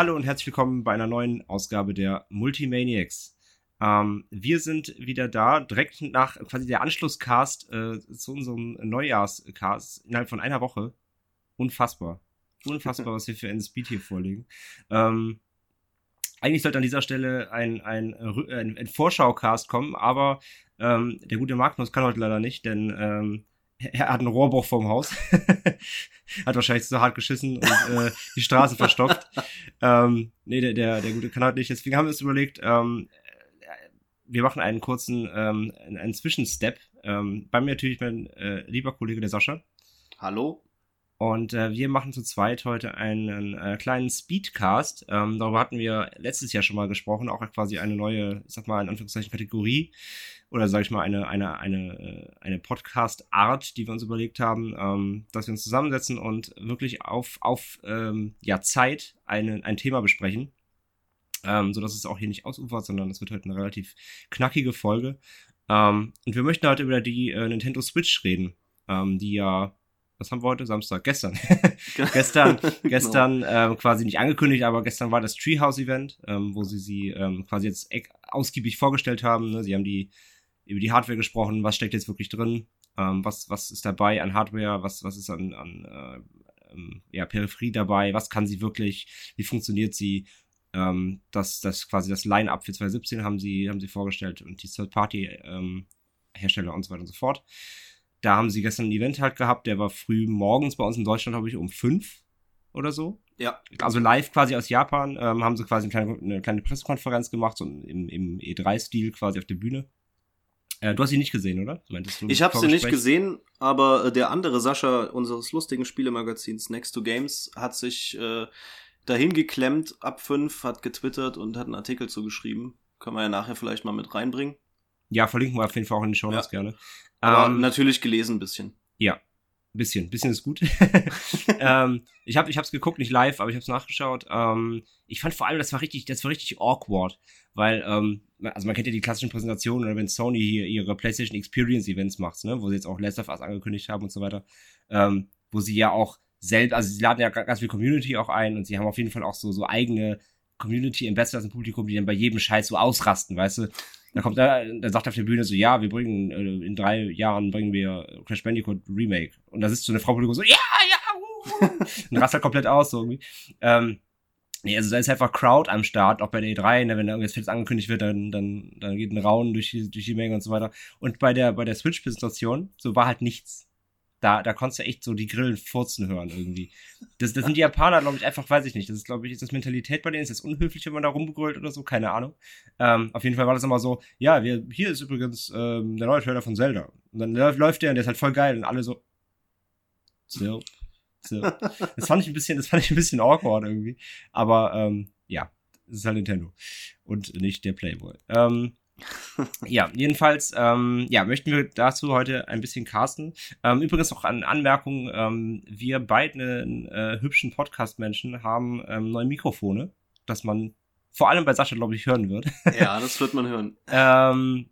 Hallo und herzlich willkommen bei einer neuen Ausgabe der Multimaniacs. Ähm, wir sind wieder da, direkt nach quasi der Anschlusscast äh, zu unserem Neujahrscast innerhalb von einer Woche. Unfassbar. Unfassbar, was wir für einen Speed hier vorlegen. Ähm, eigentlich sollte an dieser Stelle ein, ein, ein, ein Vorschaucast kommen, aber ähm, der gute Magnus kann heute leider nicht, denn ähm, er hat einen Rohrbruch vorm Haus. hat wahrscheinlich zu hart geschissen und äh, die Straße verstopft. ähm, nee, der, der, der gute kann halt nicht. Deswegen haben wir uns überlegt, ähm, wir machen einen kurzen, ähm, einen Zwischenstep. Ähm, bei mir natürlich mein äh, lieber Kollege, der Sascha. Hallo. Und äh, wir machen zu zweit heute einen äh, kleinen Speedcast. Ähm, darüber hatten wir letztes Jahr schon mal gesprochen, auch quasi eine neue, ich sag mal in Anführungszeichen Kategorie oder sage ich mal eine eine eine äh, eine Podcast-Art, die wir uns überlegt haben, ähm, dass wir uns zusammensetzen und wirklich auf auf ähm, ja Zeit eine, ein Thema besprechen, ähm, so dass es auch hier nicht ausufert, sondern es wird heute eine relativ knackige Folge. Ähm, und wir möchten heute über die äh, Nintendo Switch reden, ähm, die ja was haben wir heute? Samstag, gestern. gestern, genau. gestern ähm, quasi nicht angekündigt, aber gestern war das Treehouse-Event, ähm, wo sie sie ähm, quasi jetzt ausgiebig vorgestellt haben. Ne? Sie haben die über die Hardware gesprochen, was steckt jetzt wirklich drin, ähm, was, was ist dabei an Hardware, was, was ist an, an äh, ähm, ja, Peripherie dabei, was kann sie wirklich, wie funktioniert sie. Ähm, das, das quasi das Line-Up für 2017 haben sie, haben sie vorgestellt und die Third-Party-Hersteller ähm, und so weiter und so fort. Da haben sie gestern ein Event halt gehabt, der war früh morgens bei uns in Deutschland, glaube ich, um fünf oder so. Ja. Also live quasi aus Japan ähm, haben sie quasi eine kleine, eine kleine Pressekonferenz gemacht, so im, im E3-Stil quasi auf der Bühne. Äh, du hast sie nicht gesehen, oder? Meintest du ich habe sie nicht gesehen, aber äh, der andere Sascha unseres lustigen Spielemagazins Next to Games hat sich äh, dahin geklemmt ab fünf, hat getwittert und hat einen Artikel zugeschrieben. Können wir ja nachher vielleicht mal mit reinbringen. Ja, verlinken wir auf jeden Fall auch in den Show Notes ja. gerne. Aber ähm, natürlich gelesen ein bisschen. Ja, bisschen. Bisschen ist gut. ähm, ich habe ich hab's geguckt, nicht live, aber ich habe es nachgeschaut. Ähm, ich fand vor allem, das war richtig, das war richtig awkward, weil, ähm, also man kennt ja die klassischen Präsentationen, oder wenn Sony hier ihre PlayStation Experience Events macht, ne, wo sie jetzt auch Last of Us angekündigt haben und so weiter, ähm, wo sie ja auch selbst, also sie laden ja ganz viel Community auch ein und sie haben auf jeden Fall auch so, so eigene Community Ambassadors im Publikum, die dann bei jedem Scheiß so ausrasten, weißt du? Da kommt er, der sagt auf der Bühne so, ja, wir bringen, äh, in drei Jahren bringen wir Crash Bandicoot Remake. Und da sitzt so eine Frau Publikum so, ja, ja, uh, und rastet komplett aus, so irgendwie. Ähm, nee, also da ist einfach Crowd am Start, auch bei der E3, ne, wenn da irgendwas Fits angekündigt wird, dann, dann, dann geht ein Raunen durch die, durch die Menge und so weiter. Und bei der, bei der Switch-Präsentation, so war halt nichts da, da konntest du echt so die Grillen furzen hören irgendwie. Das, das sind die Japaner, glaube ich, einfach, weiß ich nicht. Das ist, glaube ich, ist das Mentalität bei denen. Ist das unhöflich, wenn man da rumgegrölt oder so? Keine Ahnung. Ähm, auf jeden Fall war das immer so, ja, wir, hier ist übrigens ähm, der neue Trailer von Zelda. Und dann läuft der und der ist halt voll geil und alle so. So. So. Das fand ich ein bisschen, das fand ich ein bisschen awkward irgendwie. Aber ähm, ja, es ist halt Nintendo. Und nicht der Playboy. Ähm, ja, jedenfalls, ähm, ja, möchten wir dazu heute ein bisschen casten. Ähm, übrigens noch an Anmerkungen, ähm, wir beiden äh, hübschen Podcast-Menschen haben ähm, neue Mikrofone, dass man vor allem bei Sascha, glaube ich, hören wird. Ja, das wird man hören. ähm,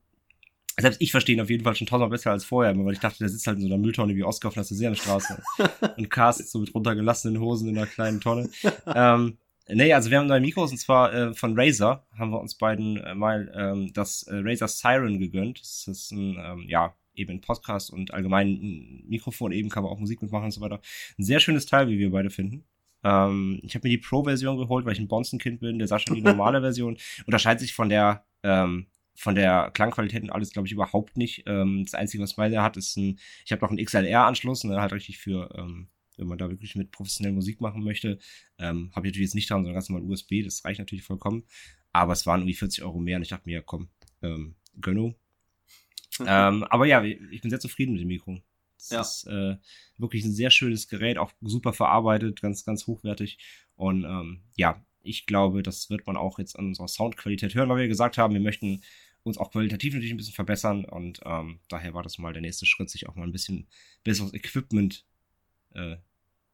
selbst ich verstehe ihn auf jeden Fall schon tausendmal besser als vorher, weil ich dachte, der sitzt halt in so einer Mülltonne wie Oscar auf einer Seerenstraße und castet so mit runtergelassenen Hosen in einer kleinen Tonne. ähm, Nee, also wir haben neue Mikros und zwar äh, von Razer haben wir uns beiden äh, mal ähm, das äh, Razer Siren gegönnt. Das ist ein, ähm, ja, eben ein Podcast und allgemein ein Mikrofon, eben kann man auch Musik mitmachen und so weiter. Ein sehr schönes Teil, wie wir beide finden. Ähm, ich habe mir die Pro-Version geholt, weil ich ein Bonzen-Kind bin. Der Sascha die normale Version. Unterscheidet sich von der ähm, von der Klangqualität und alles, glaube ich, überhaupt nicht. Ähm, das Einzige, was meiner hat, ist ein, ich habe noch einen XLR-Anschluss, ne, halt richtig für ähm, wenn man da wirklich mit professionell Musik machen möchte. Ähm, Habe ich natürlich jetzt nicht dran, sondern ganz normal USB, das reicht natürlich vollkommen. Aber es waren irgendwie 40 Euro mehr und ich dachte mir, ja, komm, ähm, Gönno. ähm, aber ja, ich bin sehr zufrieden mit dem Mikro. Es ja. ist äh, wirklich ein sehr schönes Gerät, auch super verarbeitet, ganz, ganz hochwertig. Und ähm, ja, ich glaube, das wird man auch jetzt an unserer Soundqualität hören, weil wir gesagt haben, wir möchten uns auch qualitativ natürlich ein bisschen verbessern und ähm, daher war das mal der nächste Schritt, sich auch mal ein bisschen besseres Equipment äh,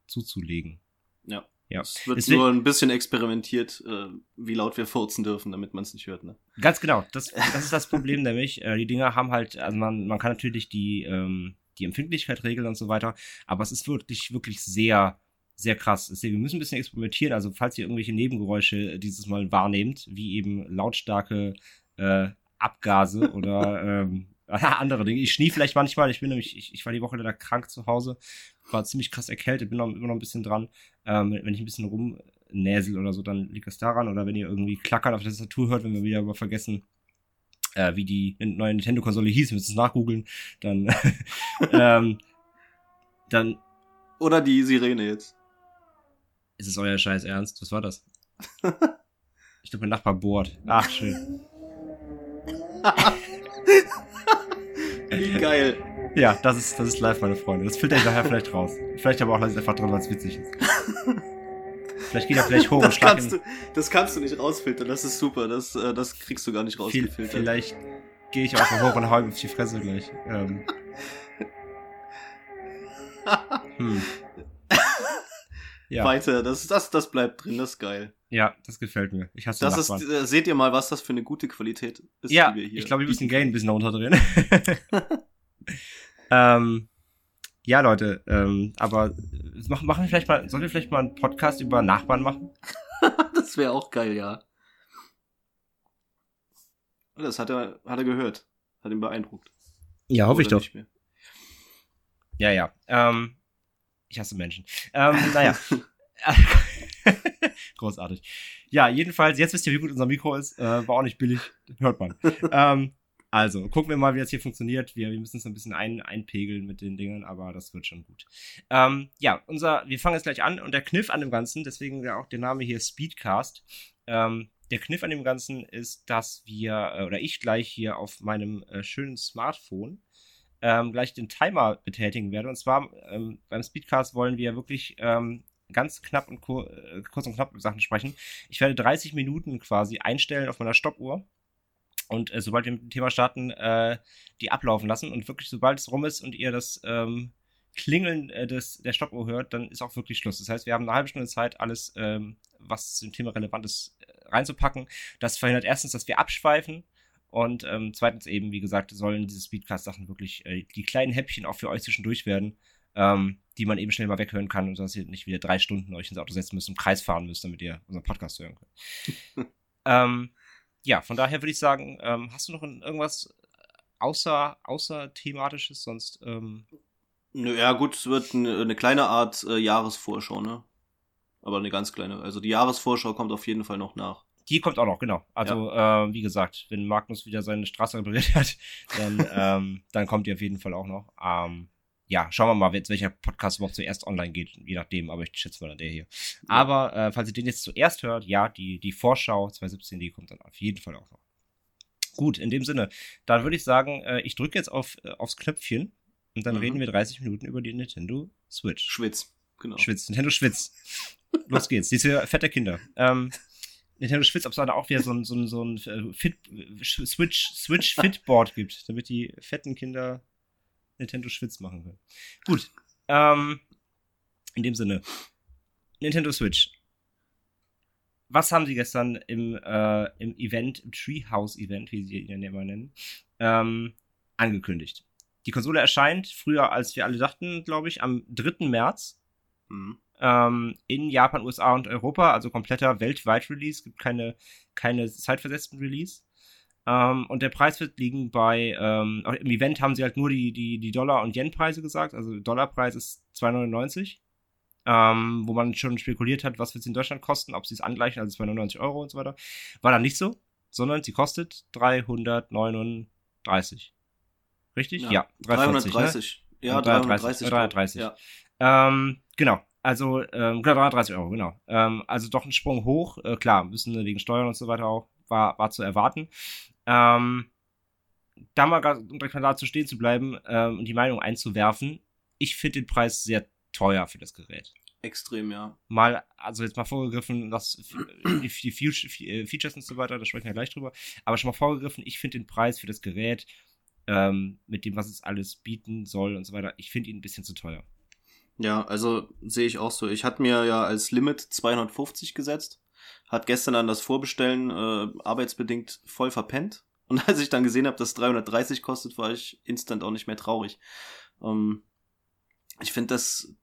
zuzulegen. Ja. Ja. Es wird Deswegen, nur ein bisschen experimentiert, äh, wie laut wir furzen dürfen, damit man es nicht hört. Ne? Ganz genau. Das, das ist das Problem nämlich. Äh, die Dinger haben halt, also man, man kann natürlich die, ähm, die Empfindlichkeit regeln und so weiter, aber es ist wirklich, wirklich sehr sehr krass. Deswegen, wir müssen ein bisschen experimentieren. Also, falls ihr irgendwelche Nebengeräusche dieses Mal wahrnehmt, wie eben lautstarke äh, Abgase oder ähm, andere Dinge. Ich schnie vielleicht manchmal. Ich bin nämlich, ich, ich war die Woche leider krank zu Hause, war ziemlich krass erkältet, bin noch, immer noch ein bisschen dran. Ähm, wenn ich ein bisschen rumnäsel oder so, dann liegt das daran. Oder wenn ihr irgendwie klackern auf der Tastatur hört, wenn wir wieder über vergessen, äh, wie die neue Nintendo-Konsole hieß, müssen es nachgoogeln, dann, ähm, dann. Oder die Sirene jetzt. Ist es euer Scheiß Ernst? Was war das? ich glaube, mein Nachbar bohrt. Ach, schön. Wie geil. Ja, das ist, das ist live, meine Freunde. Das filter ich nachher vielleicht raus. Vielleicht aber auch lasse ich einfach drin, weil es witzig ist. Vielleicht geht er vielleicht hoch das und schlag kannst du, Das kannst du nicht rausfiltern, das ist super. Das, äh, das kriegst du gar nicht rausgefiltert. vielleicht gehe ich auch mal hoch und hau ihm auf die Fresse gleich. Ähm. Hm. Ja, Weiter, das, das, das bleibt drin, das ist geil. ja, das gefällt mir. Ich hasse Das ist, Nachbarn. äh, seht ihr mal, was das für eine gute Qualität ist, ja, die wir hier. ich glaube, wir müssen Gain ein bisschen runterdrehen. ähm, ja, Leute, ähm, aber äh, machen, machen wir vielleicht mal, sollen wir vielleicht mal einen Podcast über Nachbarn machen? das wäre auch geil, ja. Das hat er, hat er gehört. Hat ihn beeindruckt. Ja, Oder nicht mehr. Ja, ja. Ähm, ich hasse Menschen. Ähm, naja. Großartig. Ja, jedenfalls, jetzt wisst ihr, wie gut unser Mikro ist. Äh, war auch nicht billig, hört man. ähm, also, gucken wir mal, wie das hier funktioniert. Wir, wir müssen es ein bisschen ein, einpegeln mit den Dingen, aber das wird schon gut. Ähm, ja, unser, wir fangen jetzt gleich an und der Kniff an dem Ganzen, deswegen ja auch der Name hier Speedcast. Ähm, der Kniff an dem Ganzen ist, dass wir, äh, oder ich gleich hier auf meinem äh, schönen Smartphone ähm, gleich den Timer betätigen werde. Und zwar ähm, beim Speedcast wollen wir wirklich ähm, ganz knapp und kur äh, kurz und knapp über Sachen sprechen. Ich werde 30 Minuten quasi einstellen auf meiner Stoppuhr und äh, sobald wir mit dem Thema starten, äh, die ablaufen lassen und wirklich sobald es rum ist und ihr das ähm, Klingeln äh, des, der Stoppuhr hört, dann ist auch wirklich Schluss. Das heißt, wir haben eine halbe Stunde Zeit, alles, ähm, was zum Thema relevant ist, äh, reinzupacken. Das verhindert erstens, dass wir abschweifen und ähm, zweitens eben, wie gesagt, sollen diese Speedcast-Sachen wirklich äh, die kleinen Häppchen auch für euch zwischendurch werden, ähm, die man eben schnell mal weghören kann und dass ihr nicht wieder drei Stunden euch ins Auto setzen müsst und im Kreis fahren müsst, damit ihr unseren Podcast hören könnt. ähm, ja, von daher würde ich sagen, ähm, hast du noch irgendwas außer, außer thematisches sonst? Ähm, ja, gut, es wird eine, eine kleine Art äh, Jahresvorschau, ne? Aber eine ganz kleine. Also die Jahresvorschau kommt auf jeden Fall noch nach. Die kommt auch noch, genau. Also, äh, wie gesagt, wenn Magnus wieder seine Straße repariert hat, dann, ähm, dann kommt die auf jeden Fall auch noch. Ähm, ja, schauen wir mal, jetzt welcher Podcast überhaupt zuerst online geht, je nachdem, aber ich schätze mal der hier. Aber äh, falls ihr den jetzt zuerst hört, ja, die, die Vorschau 2017, die kommt dann auf jeden Fall auch noch. Gut, in dem Sinne, dann würde ich sagen, äh, ich drücke jetzt auf, äh, aufs Knöpfchen und dann Mhm. reden wir 30 Minuten über die Nintendo Switch. Schwitz, genau. Schwitz, Nintendo Schwitz. Los geht's, diese fette Kinder. Ähm, Nintendo Schwitz, ob es da auch wieder so ein, so ein, so ein äh, Fit, Switch, Switch Fitboard gibt, damit die fetten Kinder Nintendo Schwitz machen können. Gut, ähm, in dem Sinne, Nintendo Switch. Was haben sie gestern im, äh, im Event, im Treehouse-Event, wie sie ihn ja immer nennen, ähm, angekündigt? Die Konsole erscheint früher, als wir alle dachten, glaube ich, am 3. März Mhm. Ähm, in Japan, USA und Europa, also kompletter weltweit Release, gibt keine, keine zeitversetzten Release. Ähm, und der Preis wird liegen bei, ähm, im Event haben sie halt nur die, die, die Dollar- und Yen-Preise gesagt, also Dollarpreis ist 2,99. Ähm, wo man schon spekuliert hat, was wird es in Deutschland kosten, ob sie es angleichen, also 299 Euro und so weiter. War dann nicht so, sondern sie kostet 339. Richtig? Ja, 340, ne? 330. Ja, 330, 330. 330. Ja. Ähm, genau. Also, ähm, genau, 330 Euro, genau. Ähm, also doch ein Sprung hoch. Äh, klar, müssen wegen Steuern und so weiter auch, war, war zu erwarten. Ähm, da mal um direkt mal dazu stehen zu bleiben ähm, und die Meinung einzuwerfen, ich finde den Preis sehr teuer für das Gerät. Extrem, ja. Mal, also jetzt mal vorgegriffen, was die, die äh, Features und so weiter, da sprechen wir gleich drüber, aber schon mal vorgegriffen, ich finde den Preis für das Gerät ähm, mit dem, was es alles bieten soll und so weiter, ich finde ihn ein bisschen zu teuer. Ja, also sehe ich auch so. Ich hatte mir ja als Limit 250 gesetzt, hat gestern dann das Vorbestellen äh, arbeitsbedingt voll verpennt. Und als ich dann gesehen habe, dass 330 kostet, war ich instant auch nicht mehr traurig. Ähm, ich finde das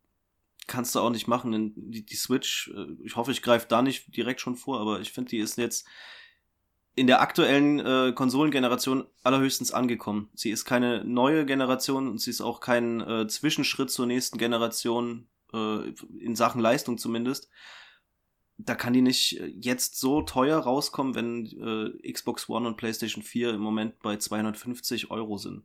kannst du auch nicht machen. Die, die Switch, äh, ich hoffe, ich greife da nicht direkt schon vor, aber ich finde, die ist jetzt in der aktuellen äh, Konsolengeneration allerhöchstens angekommen. Sie ist keine neue Generation und sie ist auch kein äh, Zwischenschritt zur nächsten Generation, äh, in Sachen Leistung zumindest. Da kann die nicht äh, jetzt so teuer rauskommen, wenn äh, Xbox One und PlayStation 4 im Moment bei 250 Euro sind.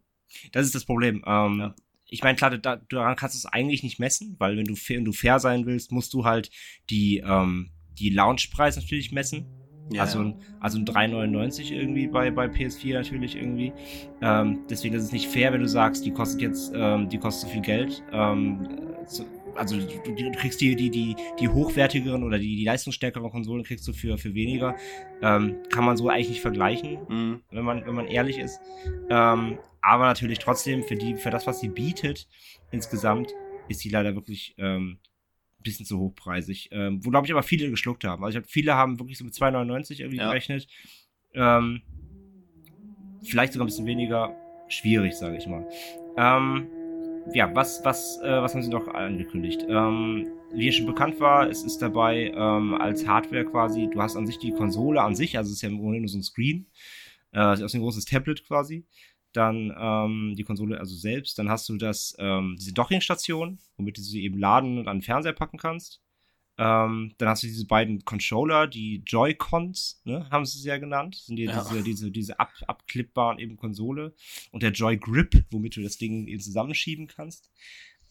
Das ist das Problem. Ähm, ja. Ich meine, klar, da, daran kannst du es eigentlich nicht messen, weil wenn du, wenn du fair sein willst, musst du halt die, ähm, die Launchpreis natürlich messen ja, also, ein, also ein 3,99 irgendwie bei, bei PS4 natürlich irgendwie. Ähm, deswegen ist es nicht fair, wenn du sagst, die kostet jetzt, ähm, die kostet so viel Geld. Ähm, so, also du, du, kriegst die, die, die, die hochwertigeren oder die, die leistungsstärkeren Konsolen kriegst du für, für weniger. Ähm, kann man so eigentlich nicht vergleichen, mhm. wenn, man, wenn man ehrlich ist. Ähm, aber natürlich trotzdem für, die, für das, was sie bietet, insgesamt, ist sie leider wirklich ähm, bisschen zu hochpreisig. Ähm, wo, glaube ich, aber viele geschluckt haben. Also ich habe viele haben wirklich so mit 2,99 irgendwie ja. gerechnet. Ähm, vielleicht sogar ein bisschen weniger schwierig, sage ich mal. Ähm, ja, was, was, äh, was haben sie noch angekündigt? Ähm, wie schon bekannt war, es ist dabei ähm, als Hardware quasi, du hast an sich die Konsole an sich, also es ist ja im Grunde nur so ein Screen, äh, aus ein großes Tablet quasi dann ähm, die Konsole also selbst, dann hast du das, ähm, diese Dockingstation, womit du sie eben laden und an den Fernseher packen kannst. Ähm, dann hast du diese beiden Controller, die Joy-Cons, ne, haben sie es ja genannt. Das sind die, ja. diese, diese, diese ab, abklippbaren eben Konsole. Und der Joy-Grip, womit du das Ding eben zusammenschieben kannst.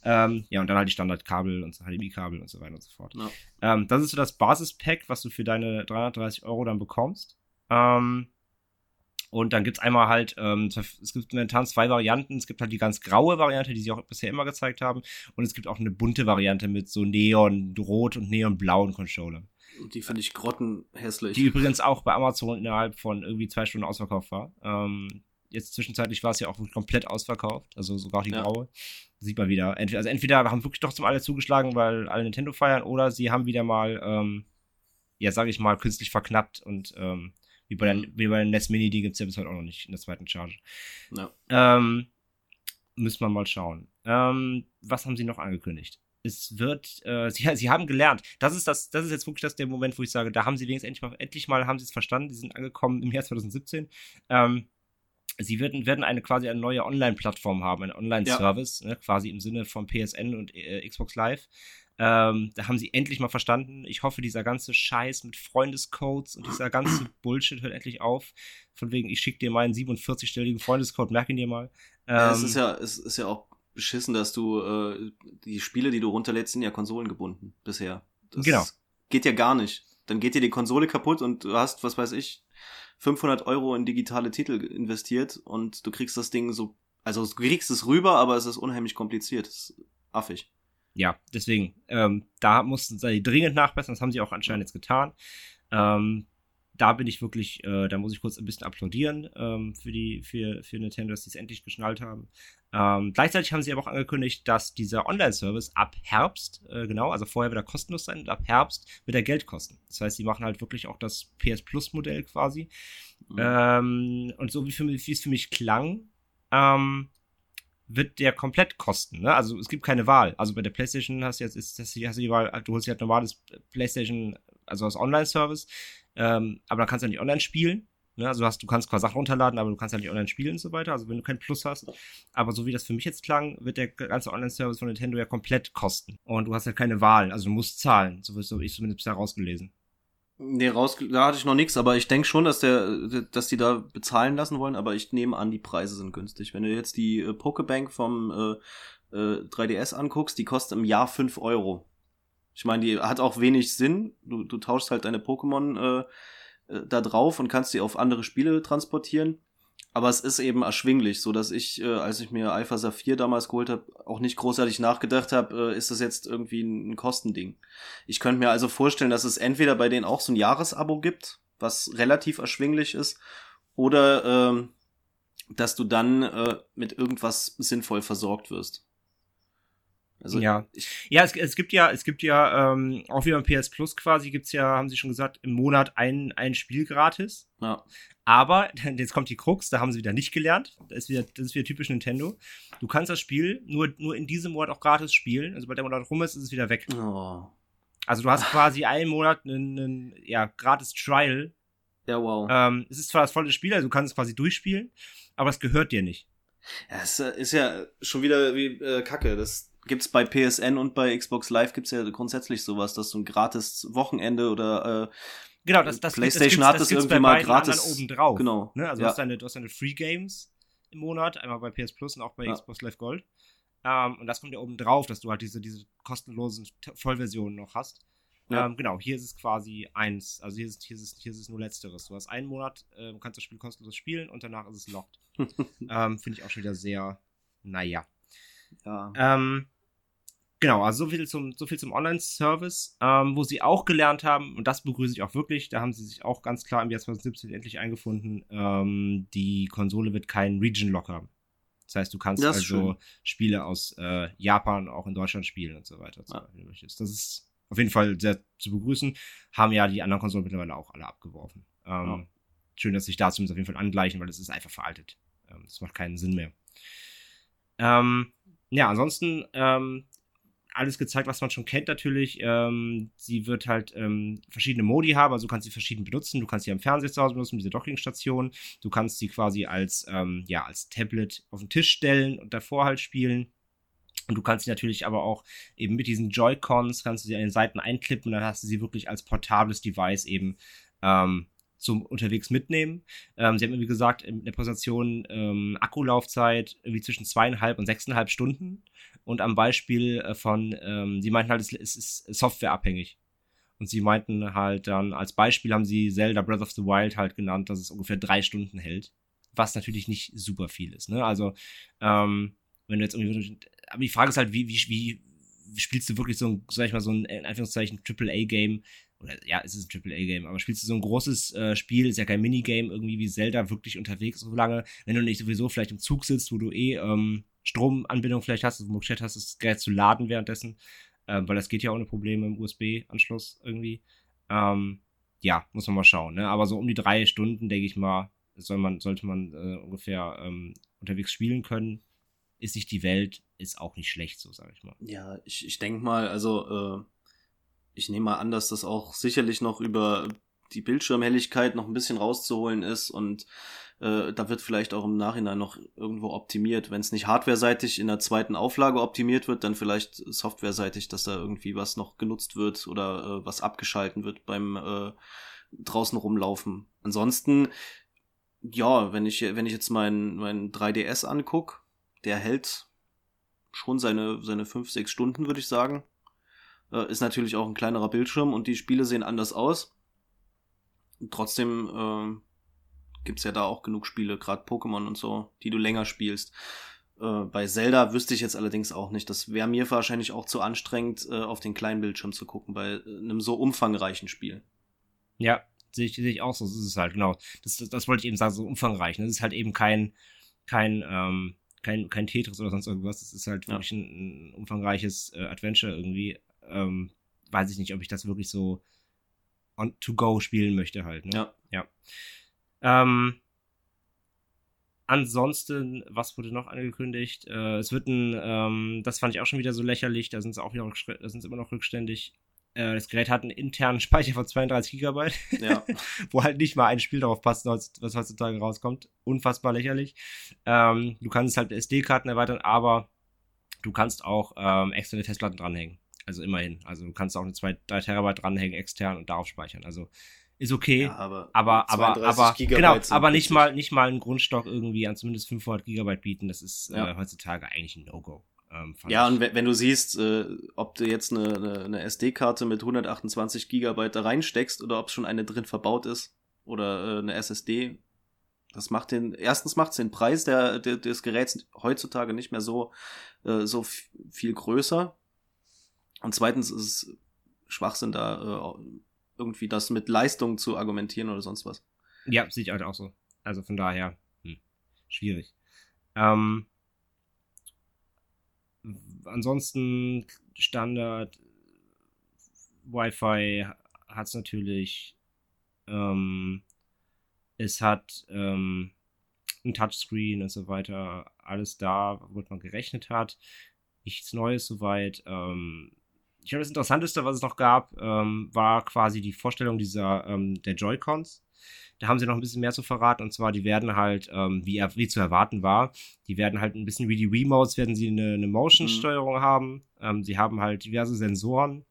Ähm, ja, und dann halt die Standardkabel und HDMI-Kabel und so weiter und so fort. Ja. Ähm, das ist so das Basis-Pack, was du für deine 330 Euro dann bekommst. Ähm, und dann gibt's einmal halt, ähm, es gibt momentan zwei Varianten. Es gibt halt die ganz graue Variante, die sie auch bisher immer gezeigt haben. Und es gibt auch eine bunte Variante mit so Neon-Rot und Neon-blauen Controllern. Die finde ich grottenhässlich. Die übrigens auch bei Amazon innerhalb von irgendwie zwei Stunden ausverkauft war. Ähm, jetzt zwischenzeitlich war es ja auch komplett ausverkauft, also sogar die ja. graue. Sieht man wieder. Entweder, also entweder haben wirklich doch zum alle zugeschlagen, weil alle Nintendo feiern, oder sie haben wieder mal, ähm, ja, sage ich mal, künstlich verknappt und ähm, wie bei, der, wie bei der NES Mini, die gibt es ja bis heute auch noch nicht in der zweiten Charge. Ja. Ähm, müssen wir mal schauen. Ähm, was haben sie noch angekündigt? Es wird, äh, sie, sie haben gelernt. Das ist das, das ist jetzt wirklich das der Moment, wo ich sage, da haben sie wenigstens endlich mal, endlich mal haben sie es verstanden. Sie sind angekommen im Jahr 2017. Ähm, sie werden, werden eine quasi eine neue Online-Plattform haben, ein Online-Service, ja. ne, quasi im Sinne von PSN und äh, Xbox Live. Ähm, da haben sie endlich mal verstanden. Ich hoffe, dieser ganze Scheiß mit Freundescodes und dieser ganze Bullshit hört endlich auf. Von wegen, ich schicke dir meinen 47-stelligen Freundescode, merk ihn dir mal. Ähm, ja, es ist ja, es ist ja auch beschissen, dass du äh, die Spiele, die du runterlädst, sind ja konsolengebunden bisher. Das genau. Geht ja gar nicht. Dann geht dir die Konsole kaputt und du hast, was weiß ich, 500 Euro in digitale Titel investiert und du kriegst das Ding so, also du kriegst es rüber, aber es ist unheimlich kompliziert. Das ist affig ja, deswegen, ähm, da mussten sie dringend nachbessern, das haben sie auch anscheinend jetzt getan. Ähm, da bin ich wirklich, äh, da muss ich kurz ein bisschen applaudieren ähm, für die, für, für Nintendo, dass sie es endlich geschnallt haben. Ähm, gleichzeitig haben sie aber auch angekündigt, dass dieser Online-Service ab Herbst, äh, genau, also vorher wird er kostenlos sein und ab Herbst wird er Geld kosten. Das heißt, sie machen halt wirklich auch das PS Plus-Modell quasi. Mhm. Ähm, und so wie, für, wie es für mich klang, ähm, wird der komplett kosten. Ne? Also es gibt keine Wahl. Also bei der PlayStation hast du jetzt ist hast du die Wahl, du holst dir halt normales PlayStation, also das Online-Service, ähm, aber da kannst du ja nicht online spielen. Ne? Also du, hast, du kannst quasi Sachen runterladen, aber du kannst ja nicht online spielen und so weiter. Also wenn du kein Plus hast. Aber so wie das für mich jetzt klang, wird der ganze Online-Service von Nintendo ja komplett kosten. Und du hast ja keine Wahl. Also du musst zahlen. So habe ich zumindest bisher rausgelesen. Nee, raus, da hatte ich noch nichts, aber ich denke schon, dass der, dass die da bezahlen lassen wollen, aber ich nehme an, die Preise sind günstig. Wenn du jetzt die äh, Pokebank vom äh, äh, 3DS anguckst, die kostet im Jahr fünf Euro. Ich meine, die hat auch wenig Sinn. Du, du tauschst halt deine Pokémon äh, äh, da drauf und kannst die auf andere Spiele transportieren. Aber es ist eben erschwinglich, so dass ich, äh, als ich mir Alpha Saphir damals geholt habe, auch nicht großartig nachgedacht habe, äh, ist das jetzt irgendwie ein, ein Kostending. Ich könnte mir also vorstellen, dass es entweder bei denen auch so ein Jahresabo gibt, was relativ erschwinglich ist, oder ähm, dass du dann äh, mit irgendwas sinnvoll versorgt wirst. Also ja, ja, es, es gibt ja, es gibt ja ähm, auch wie beim PS Plus quasi gibt's ja, haben sie schon gesagt, im Monat ein ein Spiel gratis. Ja. Aber jetzt kommt die Krux, da haben sie wieder nicht gelernt. Das ist wieder, das ist wieder typisch Nintendo. Du kannst das Spiel nur nur in diesem Monat auch gratis spielen. Also bei der Monat rum ist, ist es wieder weg. Oh. Also du hast quasi einen Monat einen, einen ja gratis Trial. Ja wow. Ähm, es ist zwar das volle Spiel, also du kannst es quasi durchspielen, aber es gehört dir nicht. Ja, es äh, ist ja schon wieder wie äh, Kacke. Das gibt's bei PSN und bei Xbox Live gibt's ja grundsätzlich sowas, dass du ein gratis Wochenende oder äh, Genau, das, das PlayStation das hat das, irgendwie mal gratis oben drauf. Genau. Ne? Also ja. du, hast deine, du hast deine Free Games im Monat, einmal bei PS Plus und auch bei ja. Xbox Live Gold. Ähm, und das kommt ja oben drauf, dass du halt diese, diese kostenlosen Vollversionen noch hast. Ja. Ähm, genau, hier ist es quasi eins. Also hier ist, hier ist, hier ist es nur letzteres. Du hast einen Monat, äh, kannst das Spiel kostenlos spielen und danach ist es locked. ähm, Finde ich auch schon wieder sehr, naja. Ja. Ähm, genau, also so viel zum, so viel zum Online-Service, ähm, wo sie auch gelernt haben, und das begrüße ich auch wirklich, da haben sie sich auch ganz klar im Jahr 2017 endlich eingefunden, ähm, die Konsole wird keinen Region-Lock haben. Das heißt, du kannst also schön. Spiele aus äh, Japan auch in Deutschland spielen und so weiter. Ja. Das ist auf jeden Fall sehr zu begrüßen. Haben ja die anderen Konsolen mittlerweile auch alle abgeworfen. Ähm, ja. Schön, dass sich da zumindest auf jeden Fall angleichen, weil das ist einfach veraltet. Ähm, das macht keinen Sinn mehr. Ähm, ja, ansonsten ähm, alles gezeigt, was man schon kennt natürlich. Ähm, sie wird halt ähm, verschiedene Modi haben, also du kannst sie verschieden benutzen. Du kannst sie am Fernseher zu Hause benutzen, diese Dockingstation. Du kannst sie quasi als, ähm, ja, als Tablet auf den Tisch stellen und davor halt spielen. Und du kannst sie natürlich aber auch eben mit diesen Joy-Cons, kannst du sie an den Seiten einklippen und dann hast du sie wirklich als portables Device eben ähm, zum unterwegs mitnehmen. Ähm, sie haben irgendwie gesagt in der Präsentation ähm, Akkulaufzeit irgendwie zwischen zweieinhalb und sechseinhalb Stunden. Und am Beispiel äh, von, ähm, sie meinten halt, es, es ist softwareabhängig. Und sie meinten halt dann, als Beispiel haben sie Zelda Breath of the Wild halt genannt, dass es ungefähr drei Stunden hält. Was natürlich nicht super viel ist. Ne? Also, ähm, wenn du jetzt irgendwie. Aber die Frage ist halt, wie, wie, wie spielst du wirklich so ein, sag ich mal, so ein, in Anführungszeichen, AAA-Game, oder ja, es ist ein AAA-Game, aber spielst du so ein großes äh, Spiel, ist ja kein Minigame, irgendwie wie Zelda wirklich unterwegs so lange, wenn du nicht sowieso vielleicht im Zug sitzt, wo du eh ähm, Stromanbindung vielleicht hast, wo du Möglichkeit hast, das zu laden währenddessen, ähm, weil das geht ja ohne Probleme im USB-Anschluss irgendwie. Ähm, ja, muss man mal schauen, ne? Aber so um die drei Stunden, denke ich mal, soll man, sollte man äh, ungefähr ähm, unterwegs spielen können. Ist nicht die Welt, ist auch nicht schlecht, so sage ich mal. Ja, ich, ich denke mal, also äh ich nehme mal an, dass das auch sicherlich noch über die Bildschirmhelligkeit noch ein bisschen rauszuholen ist und äh, da wird vielleicht auch im Nachhinein noch irgendwo optimiert. Wenn es nicht hardware-seitig in der zweiten Auflage optimiert wird, dann vielleicht software-seitig, dass da irgendwie was noch genutzt wird oder äh, was abgeschalten wird beim äh, draußen rumlaufen. Ansonsten, ja, wenn ich, wenn ich jetzt meinen mein 3DS anguck, der hält schon seine, seine fünf, sechs Stunden, würde ich sagen. Äh, ist natürlich auch ein kleinerer Bildschirm und die Spiele sehen anders aus. trotzdem äh, gibt ja da auch genug Spiele, gerade Pokémon und so, die du länger spielst. Äh, bei Zelda wüsste ich jetzt allerdings auch nicht. Das wäre mir wahrscheinlich auch zu anstrengend, äh, auf den kleinen Bildschirm zu gucken, bei äh, einem so umfangreichen Spiel. Ja, sehe ich, seh ich auch so. Das ist es halt, genau. Das, das, das wollte ich eben sagen, so umfangreich. Das ist halt eben kein, kein, ähm, kein, kein Tetris oder sonst irgendwas. Das ist halt wirklich ein, ein umfangreiches äh, Adventure irgendwie ähm, weiß ich nicht, ob ich das wirklich so on to go spielen möchte halt. Ne? Ja. Ja. Ähm, ansonsten, was wurde noch angekündigt? Äh, es wird ein, ähm, das fand ich auch schon wieder so lächerlich, da sind sie auch wieder, da sind immer noch rückständig. Äh, das Gerät hat einen internen Speicher von 32 Gigabyte, ja. wo halt nicht mal ein Spiel darauf passt, was heutzutage rauskommt. Unfassbar lächerlich. Ähm, du kannst halt SD-Karten erweitern, aber du kannst auch ähm, externe Testplatten dranhängen. Also immerhin. Also du kannst auch eine 2, 3 Terabyte dranhängen extern und darauf speichern. Also ist okay. Ja, aber aber aber, aber genau, aber nicht mal nicht mal einen Grundstock irgendwie an zumindest 500 Gigabyte bieten. Das ist ja. äh, heutzutage eigentlich ein No-Go. Ähm, ja, ich. und wenn, du siehst, äh, ob du jetzt eine, eine, eine SD-Karte mit 128 Gigabyte da reinsteckst oder ob schon eine drin verbaut ist oder äh, eine SSD, das macht den, erstens macht es den Preis der, der, des Geräts heutzutage nicht mehr so, äh, so viel größer. Und zweitens ist es Schwachsinn, da äh, irgendwie das mit Leistung zu argumentieren oder sonst was. Ja, sehe ich halt auch so. Also von daher, hm, schwierig. Ähm, ansonsten Standard Wi-Fi hat es natürlich. Ähm, es hat ähm, ein Touchscreen und so weiter. Alles da, womit man gerechnet hat. Nichts Neues soweit. Ähm, ich glaube, das Interessanteste, was es noch gab, ähm, war quasi die Vorstellung dieser ähm, der Joy-Cons. Da haben sie noch ein bisschen mehr zu verraten und zwar, die werden halt, ähm, wie, wie zu erwarten war, die werden halt ein bisschen wie die Remotes, werden sie eine, eine Motion-Steuerung mhm. haben. Ähm, sie haben halt diverse Sensoren.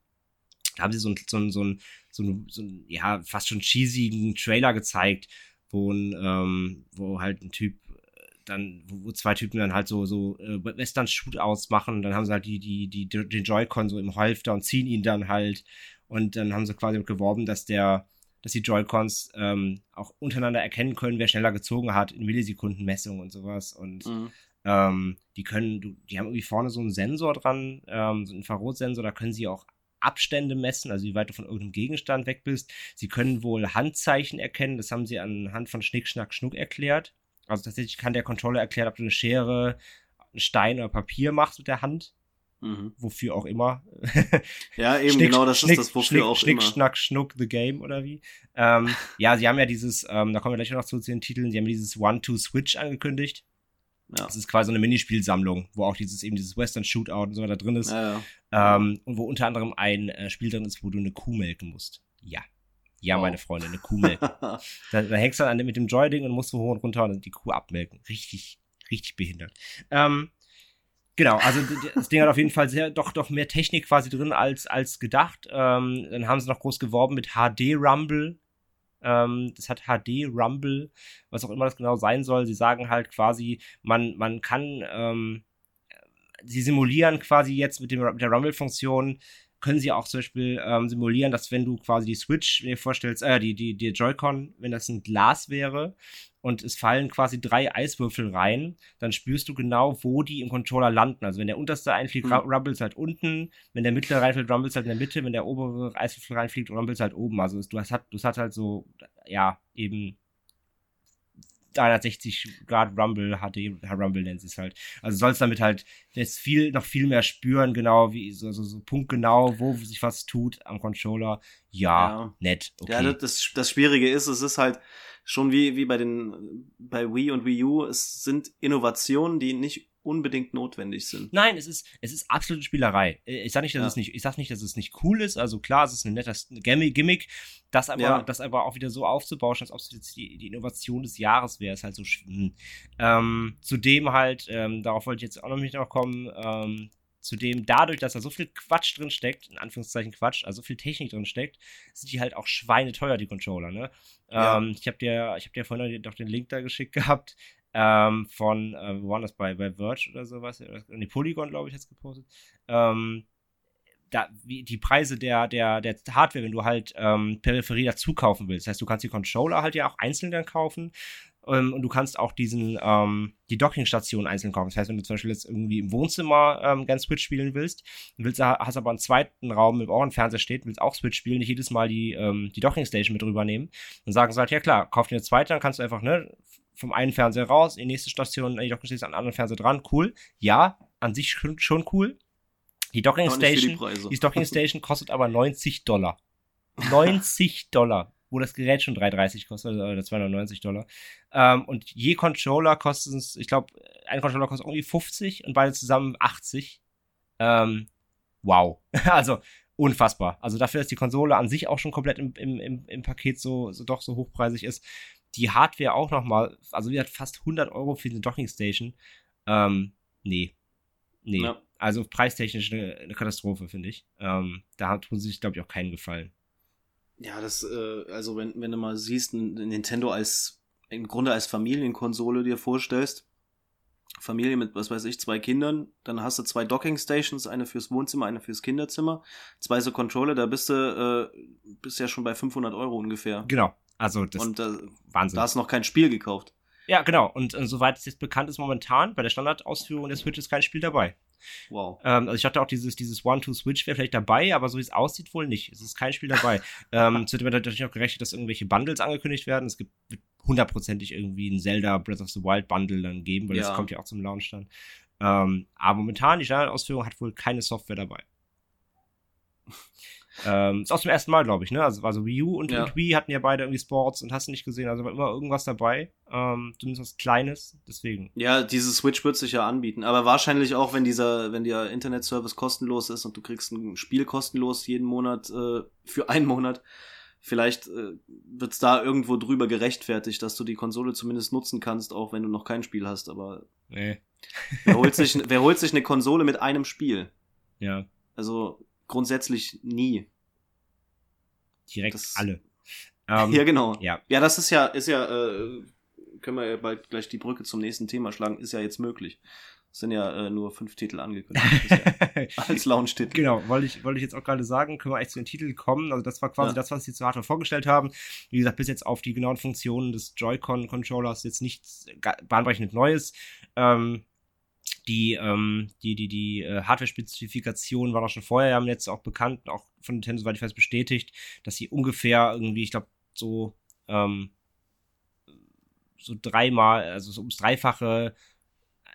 Da haben sie so ein, so ein, so ein, so ein, so ein ja, fast schon cheesigen Trailer gezeigt, wo, ein, ähm, wo halt ein Typ dann, wo, zwei Typen dann halt so, so äh, Western-Shootouts machen, dann haben sie halt die, die, die, den Joy-Con so im Halfter und ziehen ihn dann halt. Und dann haben sie quasi geworben, dass der, dass die Joy-Cons ähm, auch untereinander erkennen können, wer schneller gezogen hat in Millisekundenmessung und sowas. Und mhm. ähm, die können, die haben irgendwie vorne so einen Sensor dran, ähm, so einen Infrarotsensor, da können sie auch Abstände messen, also wie weit du von irgendeinem Gegenstand weg bist. Sie können wohl Handzeichen erkennen, das haben sie anhand von Schnick, Schnack, Schnuck erklärt. Also tatsächlich kann der Controller erklären, ob du eine Schere, einen Stein oder Papier machst mit der Hand. Mhm. Wofür auch immer. ja, eben Schnick, genau, das Schnick, ist das, wofür Schnick, auch Schnick, immer. Schnack, Schnuck, The Game oder wie. Ähm, ja, sie haben ja dieses, ähm, da kommen wir gleich noch zu, den Titeln, sie haben dieses One-Two-Switch angekündigt. Ja. Das ist quasi eine Minispielsammlung, wo auch dieses eben dieses Western Shootout und so weiter drin ist. Ja, ja. Ähm, und wo unter anderem ein äh, Spiel drin ist, wo du eine Kuh melken musst. Ja. Ja, wow. meine Freunde, eine Kuh melken. da, da hängst du dann mit dem Joy-Ding und musst so hoch und runter und die Kuh abmelken. Richtig, richtig behindert. Ähm, Genau, also das Ding hat auf jeden Fall sehr, doch, doch mehr Technik quasi drin als, als gedacht. Ähm, dann haben sie noch groß geworben mit HD Rumble. Ähm, das hat HD Rumble, was auch immer das genau sein soll. Sie sagen halt quasi, man, man kann, ähm, sie simulieren quasi jetzt mit, dem, mit der Rumble-Funktion können sie auch zum Beispiel ähm, simulieren, dass wenn du quasi die Switch, dir vorstellst, äh, die, die, die Joy-Con, wenn das ein Glas wäre und es fallen quasi drei Eiswürfel rein, dann spürst du genau, wo die im Controller landen. Also wenn der unterste einfliegt, mhm. rumbles halt unten, wenn der mittlere reinfliegt, rumbles halt in der Mitte, wenn der obere Eiswürfel reinfliegt, rumbles halt oben. Also du hast, du hast halt so, ja, eben 360 Grad Rumble, HD Rumble nennt es halt. Also sollst damit halt jetzt viel, noch viel mehr spüren, genau, wie, so, so, so punktgenau, wo sich was tut am Controller. Ja, ja. nett. Okay. Ja, das, das Schwierige ist, es ist halt schon wie, wie bei den, bei Wii und Wii U, es sind Innovationen, die nicht unbedingt notwendig sind. Nein, es ist, es ist absolute Spielerei. Ich sag nicht, dass ja. es nicht, ich sag nicht, dass es nicht cool ist. Also klar, es ist ein netter Gimmick, das aber, ja. das aber auch wieder so aufzubauschen, als ob es jetzt die, die Innovation des Jahres wäre, ist halt so hm. ähm, Zudem halt, ähm, darauf wollte ich jetzt auch noch nicht noch kommen, ähm, zudem dadurch, dass da so viel Quatsch drin steckt, in Anführungszeichen Quatsch, also so viel Technik drin steckt, sind die halt auch schweineteuer, die Controller, ne? Ja. Ähm, ich habe dir, ich habe dir vorhin noch den Link da geschickt gehabt ähm, von, äh, wo war das bei, bei Verge oder sowas? Die Polygon, glaube ich, jetzt gepostet. Ähm, da, wie die Preise der, der, der Hardware, wenn du halt ähm, Peripherie dazu kaufen willst. Das heißt, du kannst die Controller halt ja auch einzeln dann kaufen. Ähm, und du kannst auch diesen, ähm, die Dockingstation einzeln kaufen. Das heißt, wenn du zum Beispiel jetzt irgendwie im Wohnzimmer ähm, ganz Switch spielen willst, willst hast aber einen zweiten Raum, mit auch ein Fernseher steht, willst auch Switch spielen, nicht jedes Mal die, ähm, die Dockingstation mit rübernehmen, dann sagen sie halt, ja klar, kauf dir eine zweite, dann kannst du einfach, ne, vom einen Fernseher raus, in die nächste Station, die Docking Station an den anderen Fernseher dran. Cool. Ja, an sich schon, schon cool. Die Docking Station, die, die Docking Station kostet aber 90 Dollar. 90 Dollar, wo das Gerät schon 3,30 kostet, oder 290 Dollar. Ähm, und je Controller kostet es, ich glaube, ein Controller kostet irgendwie 50 und beide zusammen 80. Ähm, wow. also, unfassbar. Also dafür, dass die Konsole an sich auch schon komplett im, im, im, im Paket so, so doch so hochpreisig ist, die Hardware auch nochmal, also die hat fast 100 Euro für eine Docking Station. Ähm, nee. Nee. Ja. Also preistechnisch eine, eine Katastrophe, finde ich. Ähm, da tun sie sich, glaube ich, auch keinen Gefallen. Ja, das, äh, also wenn, wenn du mal siehst, Nintendo als, im Grunde als Familienkonsole dir vorstellst, Familie mit, was weiß ich, zwei Kindern, dann hast du zwei Docking Stations, eine fürs Wohnzimmer, eine fürs Kinderzimmer, zwei so Controller, da bist du, äh, bist ja schon bei 500 Euro ungefähr. Genau, also das und, äh, Wahnsinn. Da hast du noch kein Spiel gekauft. Ja, genau. Und äh, soweit es jetzt bekannt ist, momentan bei der Standardausführung der Switch ist kein Spiel dabei. Wow. Ähm, also ich hatte auch dieses, dieses One-Two-Switch wäre vielleicht dabei, aber so wie es aussieht, wohl nicht. Es ist kein Spiel dabei. ähm, es wird natürlich auch gerechnet, dass irgendwelche Bundles angekündigt werden. Es gibt hundertprozentig irgendwie ein Zelda Breath of the Wild Bundle dann geben, weil ja. das kommt ja auch zum Launch dann. Ähm, aber momentan, die Standardausführung hat wohl keine Software dabei. ähm, ist auch zum ersten Mal, glaube ich, ne? Also, also Wii U und, ja. und, Wii hatten ja beide irgendwie Sports und hast du nicht gesehen. Also war immer irgendwas dabei. Ähm, zumindest was Kleines. Deswegen. Ja, diese Switch wird sich ja anbieten. Aber wahrscheinlich auch, wenn dieser, wenn der Internetservice kostenlos ist und du kriegst ein Spiel kostenlos jeden Monat äh, für einen Monat. Vielleicht äh, wird es da irgendwo drüber gerechtfertigt, dass du die Konsole zumindest nutzen kannst, auch wenn du noch kein Spiel hast. Aber nee. wer, holt sich, wer holt sich eine Konsole mit einem Spiel? Ja. Also grundsätzlich nie. Direkt das, alle. Ähm, ja, genau. Ja. ja, das ist ja, ist ja, äh, können wir ja bald gleich die Brücke zum nächsten Thema schlagen, ist ja jetzt möglich. Es sind ja äh, nur fünf Titel angekündigt. als Launch-Titel. Genau, wollte ich, wollte ich jetzt auch gerade sagen, können wir eigentlich zu den Titeln kommen. Also das war quasi ja. das, was sie zu Hardware vorgestellt haben. Wie gesagt, bis jetzt auf die genauen Funktionen des Joy-Con-Controllers jetzt nichts bahnbrechend Neues. Ähm, die, ähm, die, die, die äh, Hardware-Spezifikation war auch schon vorher ja im Netz auch bekannt, auch von Nintendo, soweit ich weiß, bestätigt, dass sie ungefähr irgendwie, ich glaube, so, ähm, so dreimal, also so ums Dreifache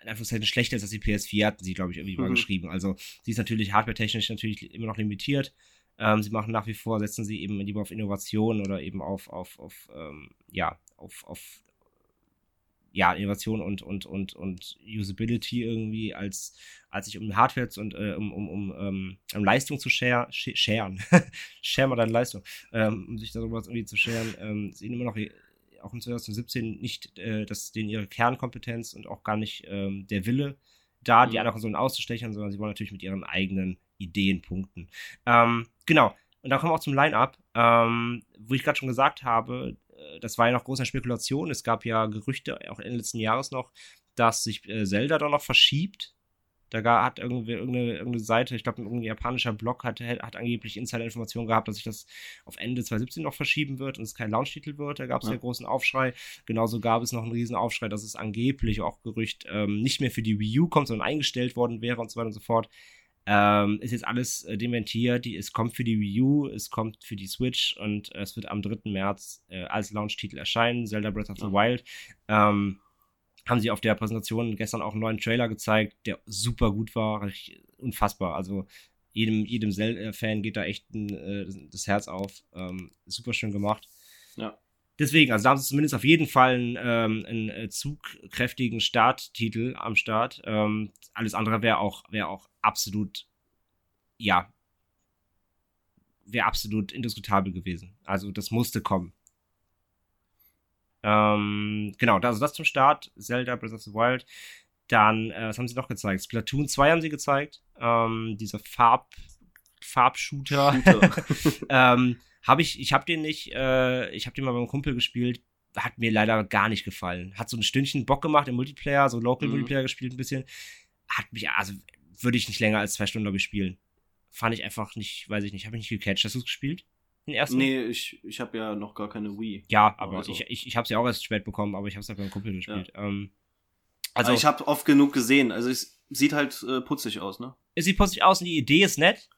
in Anführungszeichen schlechter ist als die PS4, hatten sie, glaube ich, irgendwie mhm. mal geschrieben. Also sie ist natürlich hardware-technisch natürlich immer noch limitiert. Ähm, sie machen nach wie vor, setzen sie eben lieber auf Innovation oder eben auf, auf, auf ähm, ja, auf, auf ja, Innovation und, und, und, und Usability irgendwie, als, als sich um Hardware und äh, um, um, um, um, um Leistung zu share, sharen, share mal deine Leistung, ähm, um sich darüber irgendwie zu sharen, ähm, sehen immer noch auch im 2017 nicht äh, das, denen ihre Kernkompetenz und auch gar nicht ähm, der Wille da, mhm. die anderen Konsolen auszustechen, sondern sie wollen natürlich mit ihren eigenen Ideen punkten. Ähm, genau. Und da kommen wir auch zum Line-Up, ähm, wo ich gerade schon gesagt habe, das war ja noch große Spekulation. Es gab ja Gerüchte, auch Ende letzten Jahres noch, dass sich äh, Zelda da noch verschiebt da hat irgendwie irgendeine, irgendeine Seite, ich glaube, ein japanischer Blog hat, hat angeblich Insider-Informationen gehabt, dass sich das auf Ende 2017 noch verschieben wird und es kein Launch-Titel wird. Da gab es ja. ja großen Aufschrei. Genauso gab es noch einen riesen Aufschrei, dass es angeblich auch Gerücht ähm, nicht mehr für die Wii U kommt, sondern eingestellt worden wäre und so weiter und so fort. Ähm, ist jetzt alles äh, dementiert. Die, es kommt für die Wii U, es kommt für die Switch und äh, es wird am 3. März äh, als Launch-Titel erscheinen. Zelda Breath of the. Wild. Ähm, haben sie auf der Präsentation gestern auch einen neuen Trailer gezeigt, der super gut war, unfassbar. Also jedem, jedem Zelda-Fan geht da echt ein, äh, das Herz auf. Ähm, super schön gemacht. Ja. Deswegen, also da haben sie zumindest auf jeden Fall einen, ähm, einen äh, zugkräftigen Starttitel am Start. Ähm, alles andere wäre auch, wäre auch absolut, ja, wäre absolut indiskutabel gewesen. Also das musste kommen. Ähm, genau, also das zum Start. Zelda Breath of the Wild. Dann, äh, was haben sie noch gezeigt? Splatoon 2 haben sie gezeigt. Ähm, dieser Farb, Farbshooter. ähm, habe ich, ich habe den nicht, äh, ich habe den mal beim Kumpel gespielt. Hat mir leider gar nicht gefallen. Hat so ein Stündchen Bock gemacht im Multiplayer, so Local mhm. Multiplayer gespielt ein bisschen. Hat mich, also würde ich nicht länger als zwei Stunden, glaube ich, spielen. Fand ich einfach nicht, weiß ich nicht, habe ich nicht gecatcht. Hast du es gespielt? Den ersten? Nee, ich, ich habe ja noch gar keine Wii. Ja, aber also. ich, ich, ich habe es ja auch erst spät bekommen, aber ich habe es halt beim Kumpel gespielt. Ja. Ähm, also ich habe oft genug gesehen. Also es sieht halt äh, putzig aus, ne? Es sieht putzig aus und die Idee ist nett.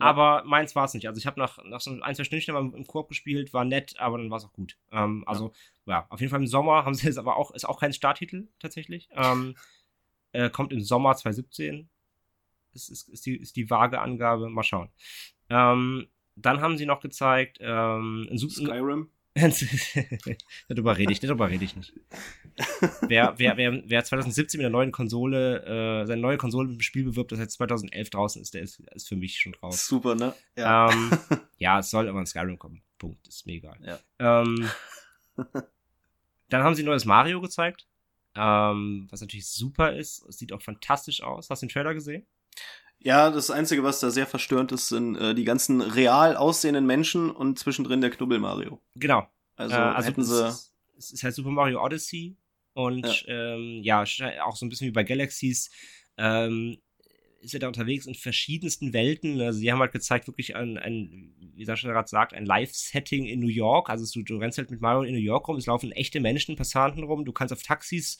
Ja. Aber meins war es nicht. Also ich habe nach, nach so ein, zwei Stündchen mal im Korb gespielt, war nett, aber dann war es auch gut. Ähm, also, ja. ja. auf jeden Fall im Sommer haben sie jetzt aber auch, ist auch kein Starttitel tatsächlich. Ähm, äh, kommt im Sommer 2017. Ist, ist, ist, die, ist die vage Angabe. Mal schauen. Ähm, dann haben sie noch gezeigt, ähm, Skyrim. darüber rede ich, darüber rede ich nicht. wer, wer, wer, wer 2017 mit einer neuen Konsole, äh, seine neue Konsole mit dem Spiel bewirbt, das jetzt 2011 draußen ist, der ist, ist für mich schon raus. Super, ne? Ja. Ähm, ja, es soll aber in Skyrim kommen. Punkt. Ist mir egal. Ja. Ähm, dann haben sie ein neues Mario gezeigt. Ähm, was natürlich super ist. Es sieht auch fantastisch aus. Hast du den Trailer gesehen? Ja, das Einzige, was da sehr verstörend ist, sind äh, die ganzen real aussehenden Menschen und zwischendrin der Knubbel Mario. Genau. Also, äh, also hätten sie. Es, es ist halt Super Mario Odyssey und ja. Ähm, ja, auch so ein bisschen wie bei Galaxies. Ähm, ist er da unterwegs in verschiedensten Welten. Also sie haben halt gezeigt, wirklich ein, ein wie Sascha gerade sagt, ein Live-Setting in New York. Also du, du rennst halt mit Mario in New York rum, es laufen echte Menschen, Passanten rum, du kannst auf Taxis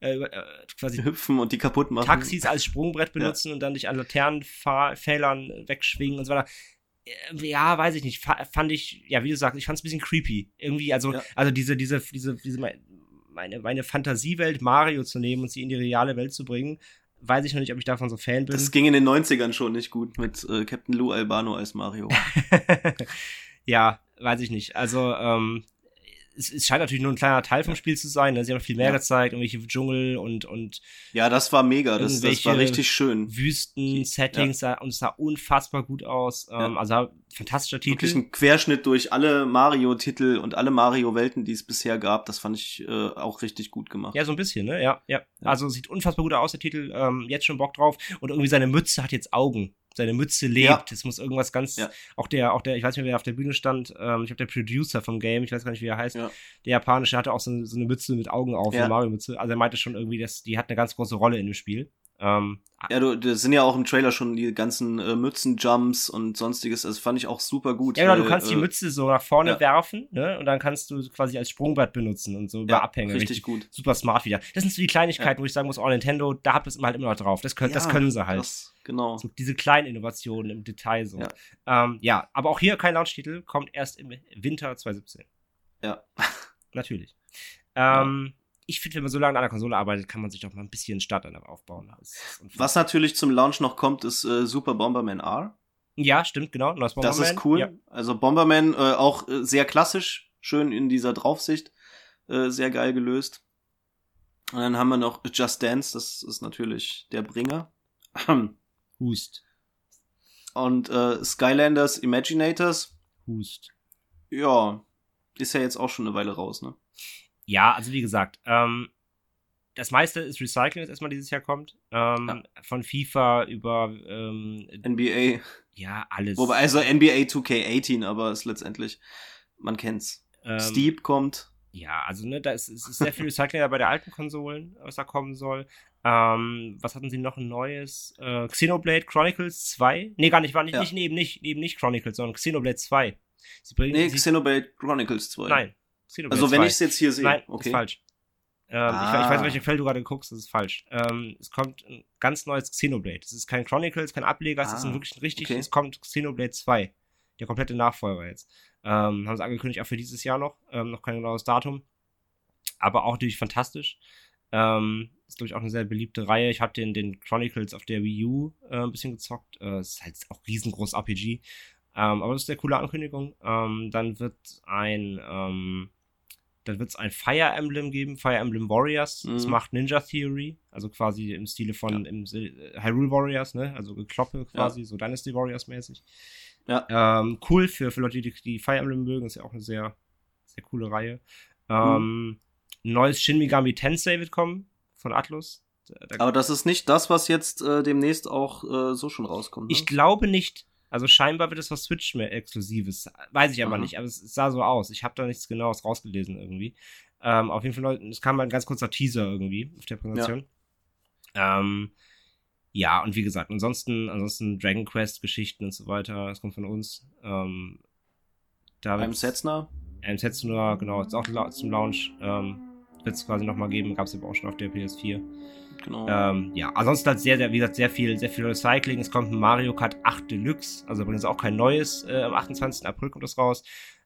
äh, äh, quasi hüpfen und die kaputt machen. Taxis als Sprungbrett benutzen ja. und dann dich an Laternenpfählern wegschwingen und so weiter. Äh, ja, weiß ich nicht. Fand ich, ja, wie du sagst, ich fand es ein bisschen creepy. Irgendwie, also, ja. also diese, diese, diese, diese, meine, meine Fantasiewelt Mario zu nehmen und sie in die reale Welt zu bringen, weiß ich noch nicht, ob ich davon so Fan bin. Das ging in den 90ern schon nicht gut mit äh, Captain Lou Albano als Mario. ja, weiß ich nicht. Also, ähm, es, es, scheint natürlich nur ein kleiner Teil vom Spiel zu sein. Ne? Sie haben noch viel mehr ja. gezeigt, irgendwelche Dschungel und und ja, das war mega. Das, das war richtig schön. Wüsten, Settings ja. und es sah unfassbar gut aus. Ja. Ähm, also fantastischer Titel. Wirklich ein Querschnitt durch alle Mario-Titel und alle Mario-Welten, die es bisher gab. Das fand ich äh, auch richtig gut gemacht. Ja, so ein bisschen, ne? Ja, ja. Also sieht unfassbar gut aus der Titel. Ähm, jetzt schon Bock drauf und irgendwie seine Mütze hat jetzt Augen seine Mütze lebt. Es muss irgendwas ganz, ja. auch der, auch der, ich weiß nicht, wer auf der Bühne stand, ähm, ich glaube der Producer vom Game, ich weiß gar nicht, wie er heißt, ja. der japanische hatte auch so, so, eine Mütze mit Augen auf, eine Mario-Mütze. Also er meinte schon irgendwie, dass die hat eine ganz große Rolle in dem Spiel. Ähm, ja, du, das sind ja auch im Trailer schon die ganzen äh, Mützenjumps und sonstiges. Das fand ich auch super gut. Ja, genau, du kannst äh, die Mütze so nach vorne ja. werfen, ne? Und dann kannst du quasi als Sprungbrett benutzen und so über ja, Abhänge. Richtig, richtig, gut. Super smart wieder. Das sind so die Kleinigkeiten, ja. wo ich sagen muss, oh, Nintendo, da habt ihr es halt immer noch drauf. Das können, das können sie halt. Das, genau. So, diese kleinen Innovationen im Detail so. Ja, ähm, ja aber auch hier kein Launch-Titel, kommt erst im Winter 2017. Ja. Natürlich. Ähm, ich finde, wenn man so lange an der Konsole arbeitet, kann man sich doch mal ein bisschen Starter aufbauen. Was natürlich zum Launch noch kommt, ist äh, Super Bomberman R. Ja, stimmt, genau. Das, das ist cool. Ja. Also Bomberman äh, auch äh, sehr klassisch, schön in dieser Draufsicht, äh, sehr geil gelöst. Und dann haben wir noch Just Dance, das ist natürlich der Bringer. Hust. Und äh, Skylanders Imaginators. Hust. Ja, ist ja jetzt auch schon eine Weile raus, ne? Ja, also wie gesagt, ähm, das meiste ist Recycling, das erstmal dieses Jahr kommt. Ähm, ja. Von FIFA über ähm, NBA. Ja, alles. Wobei, also NBA 2K18, aber ist letztendlich, man kennt's. Ähm, Steep kommt. Ja, also ne, da ist, ist sehr viel Recycling bei der alten Konsolen, was da kommen soll. Ähm, was hatten sie noch ein neues? Äh, Xenoblade Chronicles 2? Nee, gar nicht, war nicht, ja. nicht, eben nicht, eben nicht Chronicles, sondern Xenoblade 2. Sie bringen, nee, sie, Xenoblade Chronicles 2. Nein, Xenoblade also wenn ich es jetzt hier sehe. Nein, okay. ist falsch. Ähm, ah. ich, ich, weiß, welche Quelle du gerade guckst, das ist falsch. Ähm, es kommt ein ganz neues Xenoblade. Es ist kein Chronicles, kein Ableger, es ist ein ah, wirklich richtig, okay. es kommt Xenoblade 2. Der komplette Nachfolger jetzt. Ähm, haben sie angekündigt, auch für dieses Jahr noch. Ähm, noch kein genaues Datum. Aber auch natürlich fantastisch. Ähm, ist, glaube ich, auch eine sehr beliebte Reihe. Ich habe den, den Chronicles auf der Wii U äh, ein bisschen gezockt. Äh, ist halt auch riesengroß RPG. Ähm, aber das ist eine coole Ankündigung. Ähm, dann wird ein, ähm, dann wird es ein Fire Emblem geben, Fire Emblem Warriors. Mhm. Das macht Ninja Theory, also quasi im Stile von ja. im, äh, Hyrule Warriors, ne? Also Gekloppe quasi, ja. so Dynasty Warriors mäßig. Ja. Ähm, cool für, für Leute, die, die Fire Emblem mögen, ist ja auch eine sehr, sehr coole Reihe. Ähm, mhm. Neues Shin Megami Tensei wird kommen von Atlus. Da, Aber das ist nicht das, was jetzt äh, demnächst auch äh, so schon rauskommt. Ne? Ich glaube nicht. Also scheinbar wird es was Switch mehr Exklusives. Weiß ich aber mhm. nicht, aber es, sah so aus. Ich habe da nichts genaues rausgelesen irgendwie. Ähm, auf jeden Fall, es kam mal ein ganz kurzer Teaser irgendwie auf der Präsentation. Ja. Ähm, ja, und wie gesagt, ansonsten, ansonsten Dragon Quest Geschichten und so weiter, das kommt von uns. Ähm, da Einem Setzner? Einem Setzner, genau, ist auch zum Launch. Ähm, es quasi nochmal geben, gab es aber auch schon auf der PS4. Genau. Ähm, ja, ansonsten halt sehr, sehr, wie gesagt, sehr viel, sehr viel Recycling. Es kommt ein Mario Kart 8 Deluxe, also übrigens auch kein neues. Äh, am 28. April kommt das raus.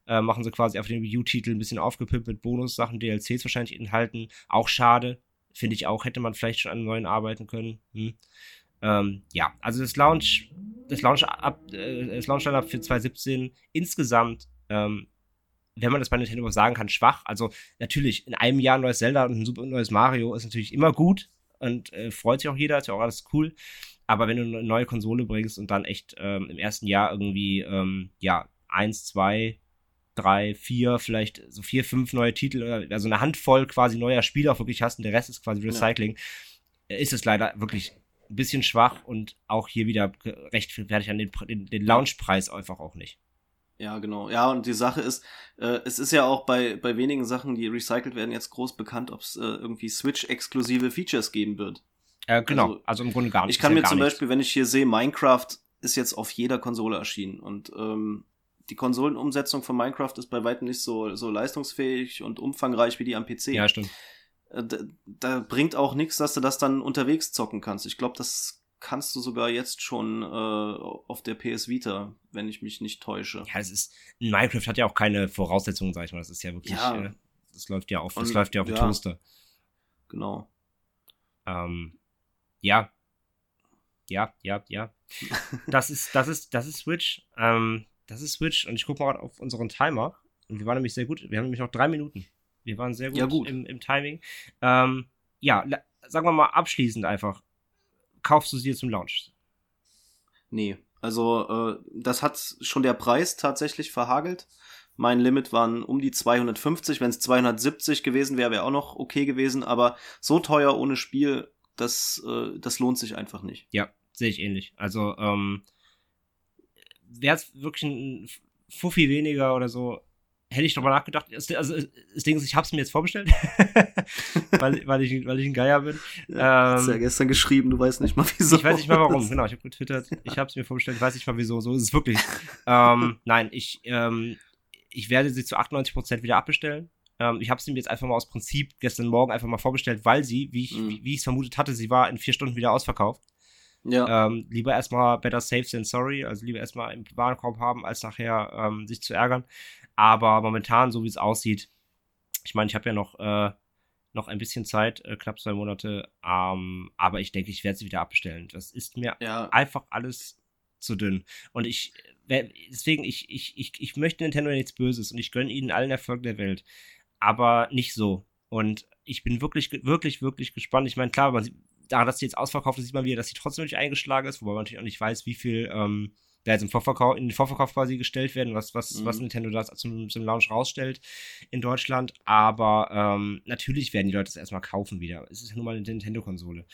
Äh, machen sie quasi auf den Wii U-Titel ein bisschen aufgepimpt mit Bonussachen, DLCs wahrscheinlich enthalten. Auch schade. Finde ich auch, hätte man vielleicht schon an einem neuen arbeiten können. Hm. Ähm, ja, also das Launch, das Launch ab, äh, das Launch für 2017 insgesamt ähm, wenn man das bei Nintendo sagen kann, schwach. Also natürlich, in einem Jahr ein neues Zelda und ein super neues Mario ist natürlich immer gut und äh, freut sich auch jeder, ist ja auch alles cool. Aber wenn du eine neue Konsole bringst und dann echt ähm, im ersten Jahr irgendwie, ähm, ja, eins, zwei, drei, vier, vielleicht so vier, fünf neue Titel, also eine Handvoll quasi neuer Spiele auch wirklich hast und der Rest ist quasi Recycling, ja. ist es leider wirklich ein bisschen schwach und auch hier wieder rechtfertigt an den, den, den Launchpreis einfach auch nicht. Ja, genau. Ja, und die Sache ist, äh, es ist ja auch bei, bei wenigen Sachen, die recycelt werden, jetzt groß bekannt, ob es äh, irgendwie Switch-exklusive Features geben wird. Äh, genau, also, also, im Grunde gar nicht. Ich kann mir zum nichts. Beispiel, wenn ich hier sehe, Minecraft ist jetzt auf jeder Konsole erschienen und ähm, die Konsolenumsetzung von Minecraft ist bei weitem nicht so, so leistungsfähig und umfangreich wie die am PC. Ja, stimmt. Äh, da, da bringt auch nichts, dass du das dann unterwegs zocken kannst. Ich glaube, das kannst du sogar jetzt schon äh, auf der PS Vita, wenn ich mich nicht täusche. Ja, es ist Minecraft hat ja auch keine Voraussetzungen, sag ich mal. Das ist ja wirklich, ja. Äh, das läuft ja auf, das Und, läuft ja auf dem ja. Toaster. Genau. Ähm, ja, ja, ja, ja. Das ist, das ist, das ist Switch. Ähm, das ist Switch und ich gucke mal auf unseren Timer. Und wir waren nämlich sehr gut. Wir haben nämlich noch drei Minuten. Wir waren sehr gut, ja, gut. Im, Im, Timing. Ähm, ja, sagen wir mal abschließend einfach. Kaufst du sie zum Launch? Nee, also äh, das hat schon der Preis tatsächlich verhagelt. Mein Limit waren um die 250. Wenn es 270 gewesen wäre, wäre auch noch okay gewesen. Aber so teuer ohne Spiel, das, äh, das lohnt sich einfach nicht. Ja, sehe ich ähnlich. Also ähm, wäre es wirklich ein Fuffi weniger oder so, hätte ich drüber nachgedacht. Also das Ding ist, ich habe es mir jetzt vorbestellt, weil, weil, ich, weil ich ein Geier bin. Ja, ähm, hast ja gestern geschrieben, du weißt nicht mal wieso. Ich weiß nicht mal warum, genau. Ich habe getwittert, ich habe es mir vorbestellt, ich weiß nicht mal wieso. So ist es wirklich. ähm, nein, ich, ähm, ich werde sie zu 98% wieder abbestellen. Ähm, ich habe sie mir jetzt einfach mal aus Prinzip gestern Morgen einfach mal vorbestellt, weil sie, wie ich mhm. wie es vermutet hatte, sie war in vier Stunden wieder ausverkauft. Ja. Ähm, lieber erstmal better safe than sorry, also lieber erstmal im Warenkorb haben, als nachher ähm, sich zu ärgern. Aber momentan, so wie es aussieht, ich meine, ich habe ja noch, äh, noch ein bisschen Zeit, äh, knapp zwei Monate, ähm, aber ich denke, ich werde sie wieder abbestellen. Das ist mir ja. einfach alles zu dünn. Und ich, deswegen, ich, ich, ich, ich möchte Nintendo nichts Böses und ich gönne ihnen allen Erfolg der Welt. Aber nicht so. Und ich bin wirklich, wirklich, wirklich gespannt. Ich meine, klar, man sieht, da, dass sie jetzt ausverkauft ist, sieht man wieder, dass sie trotzdem nicht eingeschlagen ist, wobei man natürlich auch nicht weiß, wie viel ähm, da jetzt im Vorverkauf, in den Vorverkauf quasi gestellt werden, was, was, mhm. was Nintendo da zum, zum Launch rausstellt in Deutschland. Aber ähm, natürlich werden die Leute es erstmal kaufen wieder. Es ist ja nun mal eine Nintendo-Konsole.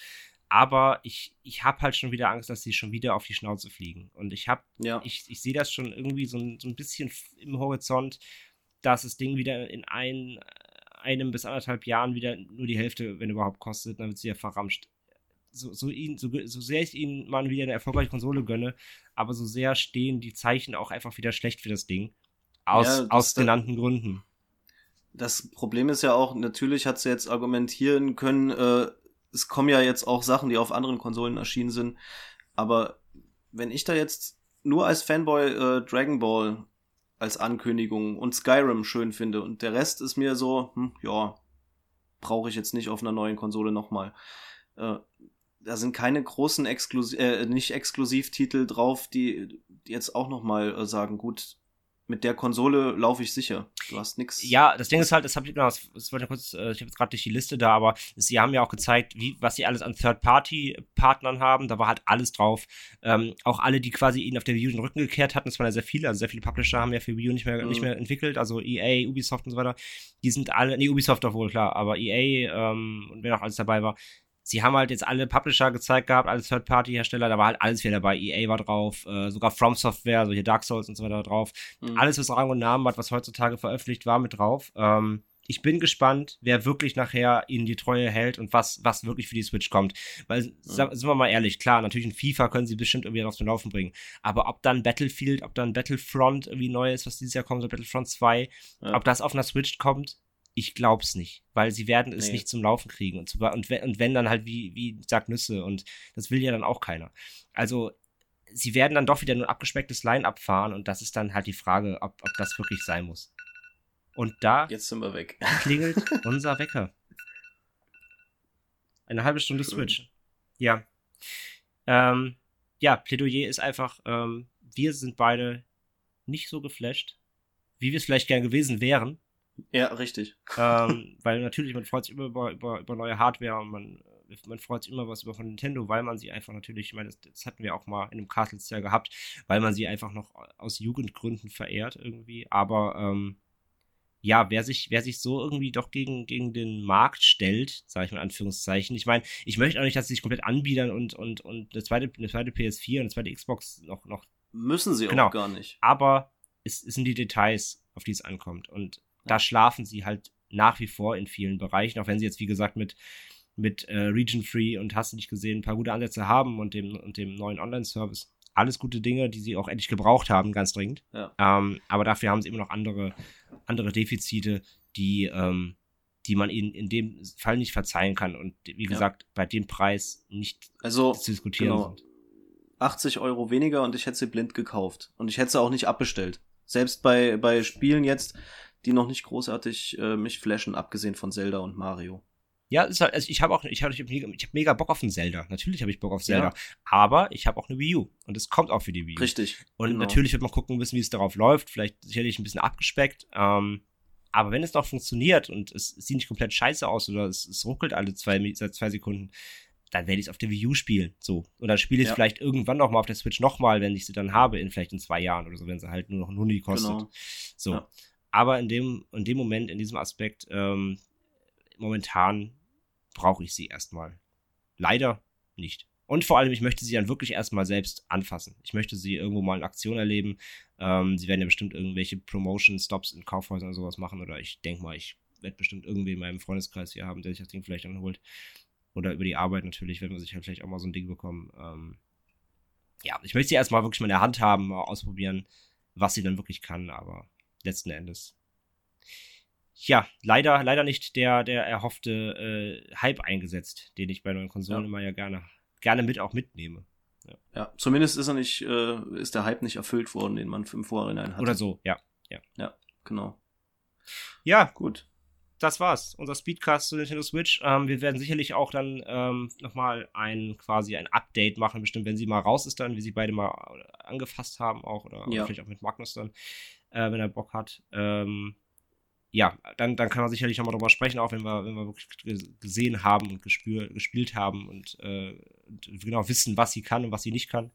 Aber ich, ich habe halt schon wieder Angst, dass sie schon wieder auf die Schnauze fliegen. Und ich habe, ja. ich, ich sehe das schon irgendwie so, so ein bisschen im Horizont, dass das Ding wieder in ein, einem bis anderthalb Jahren wieder nur die Hälfte, wenn überhaupt, kostet, dann wird sie ja verramscht so, so, ihn, so, so sehr ich ihnen mal wieder eine erfolgreiche Konsole gönne, aber so sehr stehen die Zeichen auch einfach wieder schlecht für das Ding. Aus, ja, aus genannten Gründen. Das Problem ist ja auch, natürlich hat sie jetzt argumentieren können, äh, es kommen ja jetzt auch Sachen, die auf anderen Konsolen erschienen sind, aber wenn ich da jetzt nur als Fanboy äh, Dragon Ball als Ankündigung und Skyrim schön finde und der Rest ist mir so, hm, ja, brauche ich jetzt nicht auf einer neuen Konsole nochmal. Äh, da sind keine großen Exklusiv, äh, nicht Exklusivtitel drauf, die, jetzt auch noch mal äh, sagen, gut, mit der Konsole laufe ich sicher. Du hast nichts. Ja, das Ding ist halt, das habe ich genau, das, das wollte ich kurz, äh, ich habe jetzt gerade durch die Liste da, aber sie haben ja auch gezeigt, wie was sie alles an Third-Party-Partnern haben. Da war halt alles drauf. Ähm, auch alle, die quasi ihnen auf der Wii U den Rücken gekehrt hatten, das waren ja sehr viele, also sehr viele Publisher haben ja für Wii U nicht mehr, mhm. nicht mehr entwickelt, also EA, Ubisoft und so weiter. Die sind alle, nee, Ubisoft doch wohl, klar, aber EA ähm, und wer noch alles dabei war, sie haben halt jetzt alle Publisher gezeigt gehabt, alle Third-Party-Hersteller, da war halt alles wieder dabei. EA war drauf, äh, sogar From Software, so hier Dark Souls und so weiter drauf. Mhm. Alles, was Rang und Namen hat, was heutzutage veröffentlicht war, mit drauf. Ähm, ich bin gespannt, wer wirklich nachher ihnen die Treue hält und was, was wirklich für die Switch kommt. Weil, mhm. sind wir mal ehrlich, klar, natürlich in FIFA können sie bestimmt irgendwie auf den Laufen bringen. Aber ob dann Battlefield, ob dann Battlefront irgendwie neu ist, was dieses Jahr kommt, so Battlefront 2, ja. ob das auf einer Switch kommt, ich glaub's nicht, weil sie werden es nee. nicht zum Laufen kriegen und, zu, und, und, wenn dann halt wie, wie sagt Nüsse und das will ja dann auch keiner. Also sie werden dann doch wieder nur ein abgespecktes Line-Up fahren und das ist dann halt die Frage, ob, ob das wirklich sein muss. Und da Jetzt sind wir weg. klingelt unser Wecker. Eine halbe Stunde Schön. Switch. Ja. Ähm, ja, Plädoyer ist einfach, ähm, wir sind beide nicht so geflasht, wie wir es vielleicht gern gewesen wären. Ja, richtig. Ähm, weil natürlich, man freut sich immer über, über, über neue Hardware und man, man freut sich immer was über von Nintendo, weil man sie einfach natürlich, ich meine, das, das hatten wir auch mal in einem Castles Jahr gehabt, weil man sie einfach noch aus Jugendgründen verehrt irgendwie. Aber ähm, ja, wer sich, wer sich so irgendwie doch gegen, gegen den Markt stellt, sage ich mal in Anführungszeichen. Ich meine, ich möchte auch nicht, dass sie sich komplett anbiedern und, und, und eine zweite, eine zweite PS4 und eine zweite Xbox noch, noch. Müssen sie genau. auch gar nicht. Aber es, es sind die Details, auf die es ankommt. Und da schlafen sie halt nach wie vor in vielen Bereichen, auch wenn sie jetzt, wie gesagt, mit, mit äh, Region Free und hast du nicht gesehen, ein paar gute Ansätze haben und dem, und dem neuen Online-Service. Alles gute Dinge, die sie auch endlich gebraucht haben, ganz dringend. Ja. Ähm, aber dafür haben sie immer noch andere, andere Defizite, die, ähm, die man ihnen in dem Fall nicht verzeihen kann und wie gesagt, ja. bei dem Preis nicht also, zu diskutieren genau. sind. 80 Euro weniger und ich hätte sie blind gekauft. Und ich hätte sie auch nicht abbestellt. Selbst bei, bei Spielen jetzt, die noch nicht großartig äh, mich flashen, abgesehen von Zelda und Mario. Ja, ist halt, also ich habe auch, ich habe ich hab mega Bock auf ein Zelda. Natürlich habe ich Bock auf Zelda. Ja. Aber ich habe auch eine Wii U. Und es kommt auch für die Wii U. Richtig. Und genau. natürlich wird man gucken müssen, wie es darauf läuft. Vielleicht sicherlich ein bisschen abgespeckt. Ähm, aber wenn es noch funktioniert und es, sieht nicht komplett scheiße aus oder es, es ruckelt alle zwei, seit zwei Sekunden, dann werde ich es auf der Wii U spielen. So. Und dann spiele ich ja. vielleicht irgendwann noch mal auf der Switch noch mal, wenn ich sie dann habe, in vielleicht in zwei Jahren oder so, wenn sie halt nur noch ein Huni kostet. Genau. So. Ja. Aber in dem, in dem Moment, in diesem Aspekt, ähm, momentan brauche ich sie erstmal. Leider nicht. Und vor allem, ich möchte sie dann wirklich erstmal selbst anfassen. Ich möchte sie irgendwo mal in Aktion erleben. Ähm, sie werden ja bestimmt irgendwelche Promotion-Stops in Kaufhäusern und sowas machen. Oder ich denke mal, ich werde bestimmt irgendwie in meinem Freundeskreis hier haben, der sich das Ding vielleicht anholt. Oder über die Arbeit natürlich, wenn wir sich halt vielleicht auch mal so ein Ding bekommen. Ähm, ja, ich möchte sie erstmal wirklich mal in der Hand haben, mal ausprobieren, was sie dann wirklich kann. Aber letzten Endes ja, leider, leider nicht der, der erhoffte äh, Hype eingesetzt, den ich bei neuen Konsolen ja. immer ja gerne, gerne mit auch mitnehme. Ja. ja, zumindest ist er nicht, äh, ist der Hype nicht erfüllt worden, den man im Vorhinein hatte. Oder so, ja. Ja, ja genau. Ja, gut. Das war's. Unser Speedcast zu Nintendo Switch. Ähm, wir werden sicherlich auch dann ähm, nochmal ein quasi ein Update machen, bestimmt, wenn sie mal raus ist, dann, wie sie beide mal angefasst haben, auch, oder, ja. oder vielleicht auch mit Magnus dann, äh, wenn er Bock hat. Ähm, ja, dann, dann kann man sicherlich nochmal drüber sprechen, auch wenn wir, wenn wir wirklich gesehen haben und gespür, gespielt haben und, äh, und, genau wissen, was sie kann und was sie nicht kann.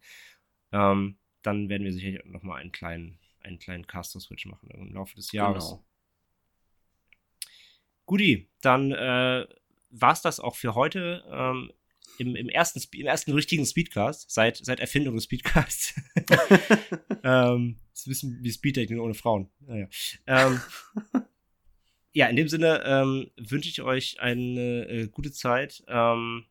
Ähm, dann werden wir sicherlich nochmal einen kleinen, einen kleinen Caster-Switch machen im Laufe des Jahres. Genau. Guti, dann äh, war es das auch für heute. Ähm, im, im, ersten, im ersten richtigen Speedcast, seit, seit Erfindung des Speedcasts. ähm, das ist ein bisschen wie Speeddating ohne Frauen. Naja. Ähm, ja, in dem Sinne ähm, wünsche ich euch eine äh, gute Zeit. Ähm,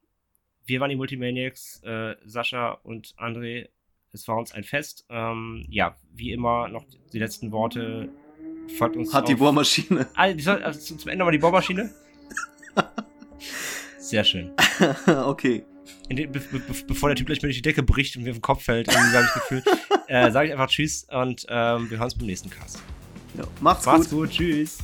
wir waren die Multimaniacs, äh, Sascha und André. Es war uns ein Fest. Ähm, ja, wie immer noch die letzten Worte. Folgt uns Hat die Bohrmaschine. Ah, also zum Ende mal die Bohrmaschine. Sehr schön. okay. Den, be be bevor der Typ gleich mit die Decke bricht und mir auf den Kopf fällt, habe ich das Gefühl, äh, sage ich einfach Tschüss und ähm, wir hören uns beim nächsten Cast. Ja, macht's, macht's gut. gut. Tschüss.